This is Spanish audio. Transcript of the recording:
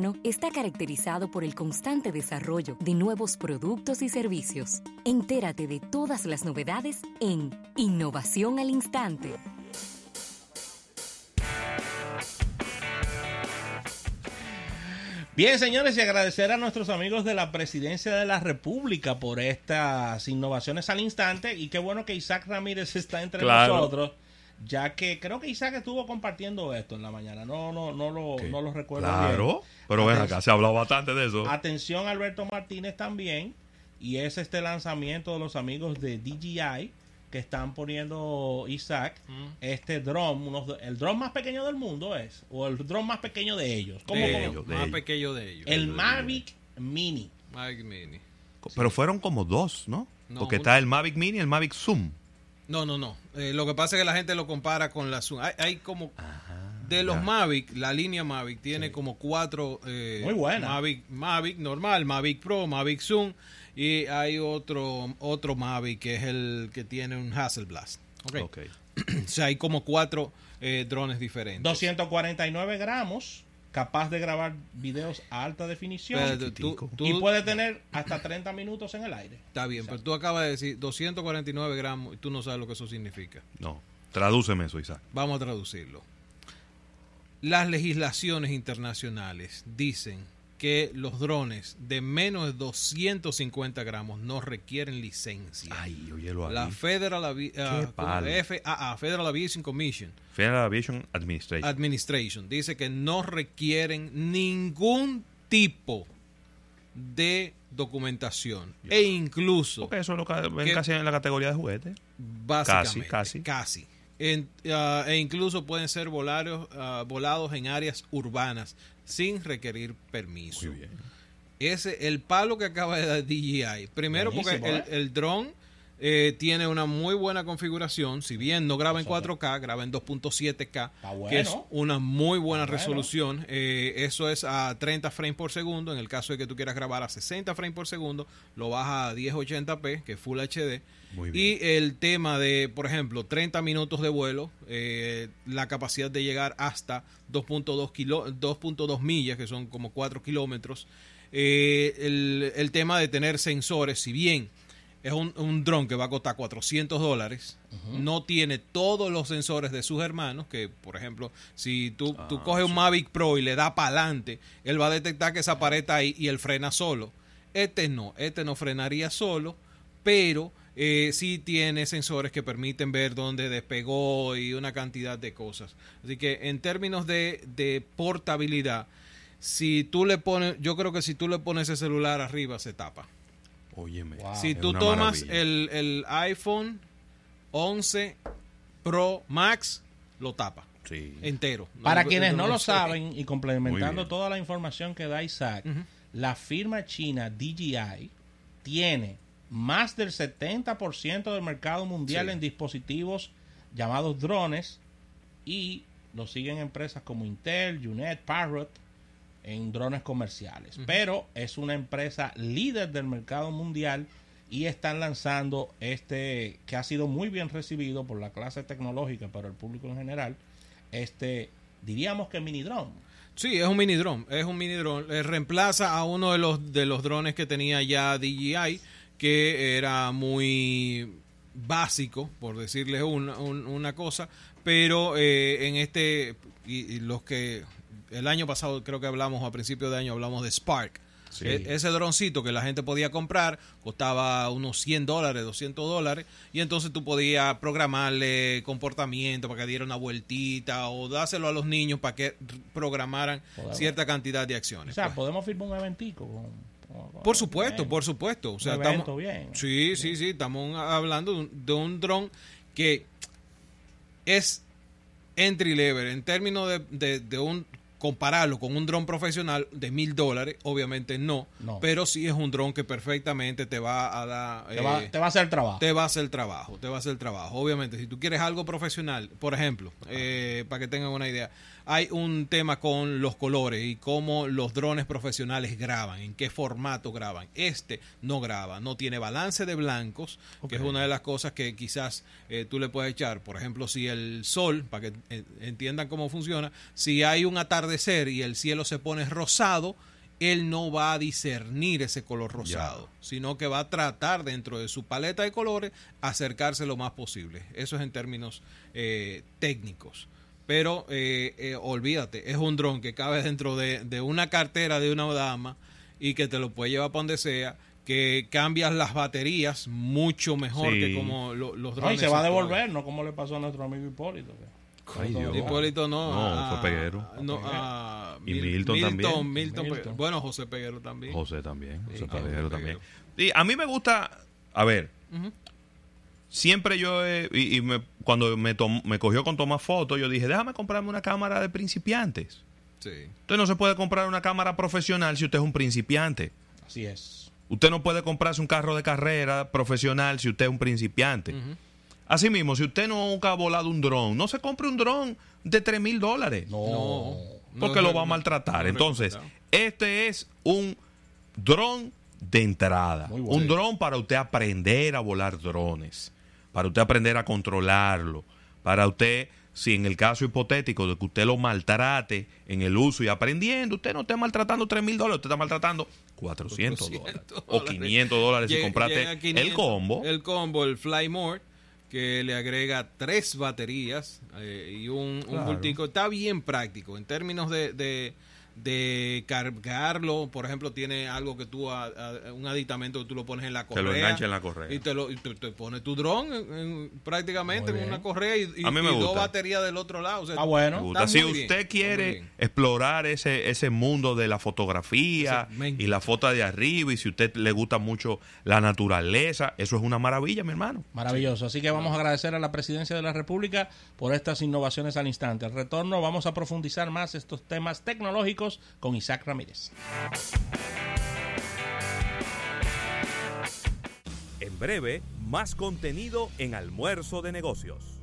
moderno está caracterizado por el constante desarrollo de nuevos productos y servicios. Entérate de todas las novedades en Innovación al Instante. Bien, señores, y agradecer a nuestros amigos de la Presidencia de la República por estas innovaciones al instante. Y qué bueno que Isaac Ramírez está entre Claro. nosotros, ya que creo que Isaac estuvo compartiendo esto en la mañana. No, no, no lo, no lo recuerdo Claro, bien. pero ven acá, se ha hablado bastante de eso. Atención Alberto Martínez también. Y es este lanzamiento de los amigos de DJI que están poniendo Isaac este drone, unos- el drone más pequeño del mundo es, o el drone más pequeño de ellos. ¿Cómo, De cómo? ellos, más pequeño de ellos. El Mavic Mini. Mavic Mini. Pero fueron como dos, ¿no? No, Porque uno- está el Mavic Mini y el Mavic Zoom. No, no, no. Eh, lo que pasa es que la gente lo compara con la Zoom. Hay, hay como... de los ya. Mavic, la línea Mavic tiene como cuatro... eh, Muy buena. Mavic, Mavic normal, Mavic Pro, Mavic Zoom. Y hay otro, otro Mavic que es el que tiene un Hasselblad. Ok. Ok. o sea, hay como cuatro eh, drones diferentes. 249 gramos, capaz de grabar videos a alta definición. Pero tú- tú- y puede tener hasta 30 minutos en el aire. Está bien, pero tú acabas de decir 249 gramos y tú no sabes lo que eso significa. No, tradúceme eso, Isaac. Vamos a traducirlo. Las legislaciones internacionales dicen que los drones de menos de 250 gramos no requieren licencia. Ay, óyelo. La Federal, Avi- ah, palo. FAA, Federal Aviation Commission Federal Aviation Administration. Administration dice que no requieren ningún tipo de documentación e incluso Porque eso es lo que ven que- casi en la categoría de juguete. Básicamente, Casi, casi. En- ah, e incluso pueden ser volados, ah, volados en áreas urbanas sin requerir permiso. Muy bien. Ese el palo que acaba de dar DJI. Primero porque el, ¿eh? el dron eh, tiene una muy buena configuración. Si bien no graba en 4K, graba en 2.7K, bueno. que es una muy buena Está bueno. resolución. Eh, eso es a 30 frames por segundo. En el caso de que tú quieras grabar a 60 frames por segundo, lo baja a 1080p, que es Full HD. Muy Y el tema de, por ejemplo, 30 minutos de vuelo, eh, la capacidad de llegar hasta 2.2 kilo- 2.2 millas, que son como 4 kilómetros. El, el tema de tener sensores, si bien es un, un dron que va a costar 400 dólares, no tiene todos los sensores de sus hermanos, que por ejemplo, si tú, tú Ah, coges un. Mavic Pro y le da para adelante, él va a detectar que esa pared está ahí y él frena solo. Este no, este no frenaría solo, pero eh, sí tiene sensores que permiten ver dónde despegó y una cantidad de cosas. Así que en términos de, de portabilidad, si tú le pones, yo creo que si tú le pones ese celular arriba se tapa. Óyeme. si tú tomas el, el iPhone 11 Pro Max, lo tapa Sí. entero. Para No- quienes no lo sé. saben y complementando toda la información que da Isaac, la firma china DJI tiene más del 70% del mercado mundial Sí. en dispositivos llamados drones y lo siguen empresas como Intel, Unet, Parrot en drones comerciales. Pero es una empresa líder del mercado mundial y están lanzando este que ha sido muy bien recibido por la clase tecnológica para el público en general, este diríamos que mini drone. Sí, es un mini drone, es un mini drone. Eh, reemplaza a uno de los de los drones que tenía ya DJI, que era muy básico, por decirles una, un- una cosa, pero eh, en este y, y los que el año pasado creo que hablamos a principio de año hablamos de Spark. Sí. E- ese droncito que la gente podía comprar costaba unos 100 dólares, 200 dólares, y entonces tú podías programarle comportamiento para que diera una vueltita o dárselo a los niños para que programaran Podemos. cierta cantidad de acciones. O sea, pues. podemos firmar un eventico con- Por supuesto, bien. por supuesto. O sea, Un estamos, bien. Sí, sí, sí. Estamos hablando de un, de un dron que es entry level en términos de, de- de un compararlo con un dron profesional de mil dólares, obviamente no, No. pero sí es un dron que perfectamente te va a dar Te va, eh, te va a hacer trabajo. te va a hacer trabajo, te va a hacer trabajo. Obviamente, si tú quieres algo profesional, por ejemplo, eh, para que tengan una idea, hay un tema con los colores y cómo los drones profesionales graban, en qué formato graban. Este no graba, no tiene balance de blancos, que es una de las cosas que quizás eh, tú le puedes echar. Por ejemplo, si el sol, para que entiendan cómo funciona, si hay un atardecer y el cielo se pone rosado, él no va a discernir ese color rosado, sino que va a tratar dentro de su paleta de colores acercarse lo más posible. Eso es en términos eh, técnicos. Pero eh, eh, olvídate, es un dron que cabe dentro de, de una cartera de una dama y que te lo puede llevar para donde sea, que cambias las baterías mucho mejor Sí. que como lo- los No, drones. y se va a devolver, no como le pasó a nuestro amigo Hipólito. que- Ay, Dios. Hipólito no. No, a- fue Peguero. no, a Y Mil- Milton también. Milton Pe- Milton. bueno, José Peguero también. José también. José Sí, Peguero José también. Y a mí me gusta, a ver, siempre yo, he- y, y me- cuando me, tom- me cogió con tomar fotos, yo dije, déjame comprarme una cámara de principiantes. Sí. Usted no se puede comprar una cámara profesional si usted es un principiante. Así es. Usted no puede comprarse un carro de carrera profesional si usted es un principiante. Asimismo, si usted nunca ha volado un dron, no se compre un dron de 3 mil dólares. No. No. porque no lo va a maltratar. Entonces, este es un dron de entrada. Un dron para usted aprender a volar drones, para usted aprender a controlarlo, para usted, si en el caso hipotético de que usted lo maltrate en el uso y aprendiendo, usted no esté maltratando 3 mil dólares, usted está maltratando 400 dólares 400 o 500 dólares si compraste llega a 500, el combo. El combo, el Fly More, que le agrega tres baterías eh, y un, un Claro. bultico. Está bien práctico. En términos de, de, de cargarlo, por ejemplo, tiene algo que tú, a- a- un aditamento que tú lo pones en la Que correa. lo enganche en la correa. Y te, lo, y te, te pone tu dron en- en- prácticamente en una correa y, dos baterías del otro lado. O sea, Ah, bueno. Si bien, usted quiere explorar ese, ese mundo de la fotografía Ese y la foto de arriba, y si usted le gusta mucho la naturaleza, eso es una maravilla, mi hermano. Maravilloso. Así que vamos a agradecer a la Presidencia de la República por estas innovaciones al instante. Al retorno vamos a profundizar más estos temas tecnológicos con Isaac Ramírez. En breve, más contenido en Almuerzo de Negocios.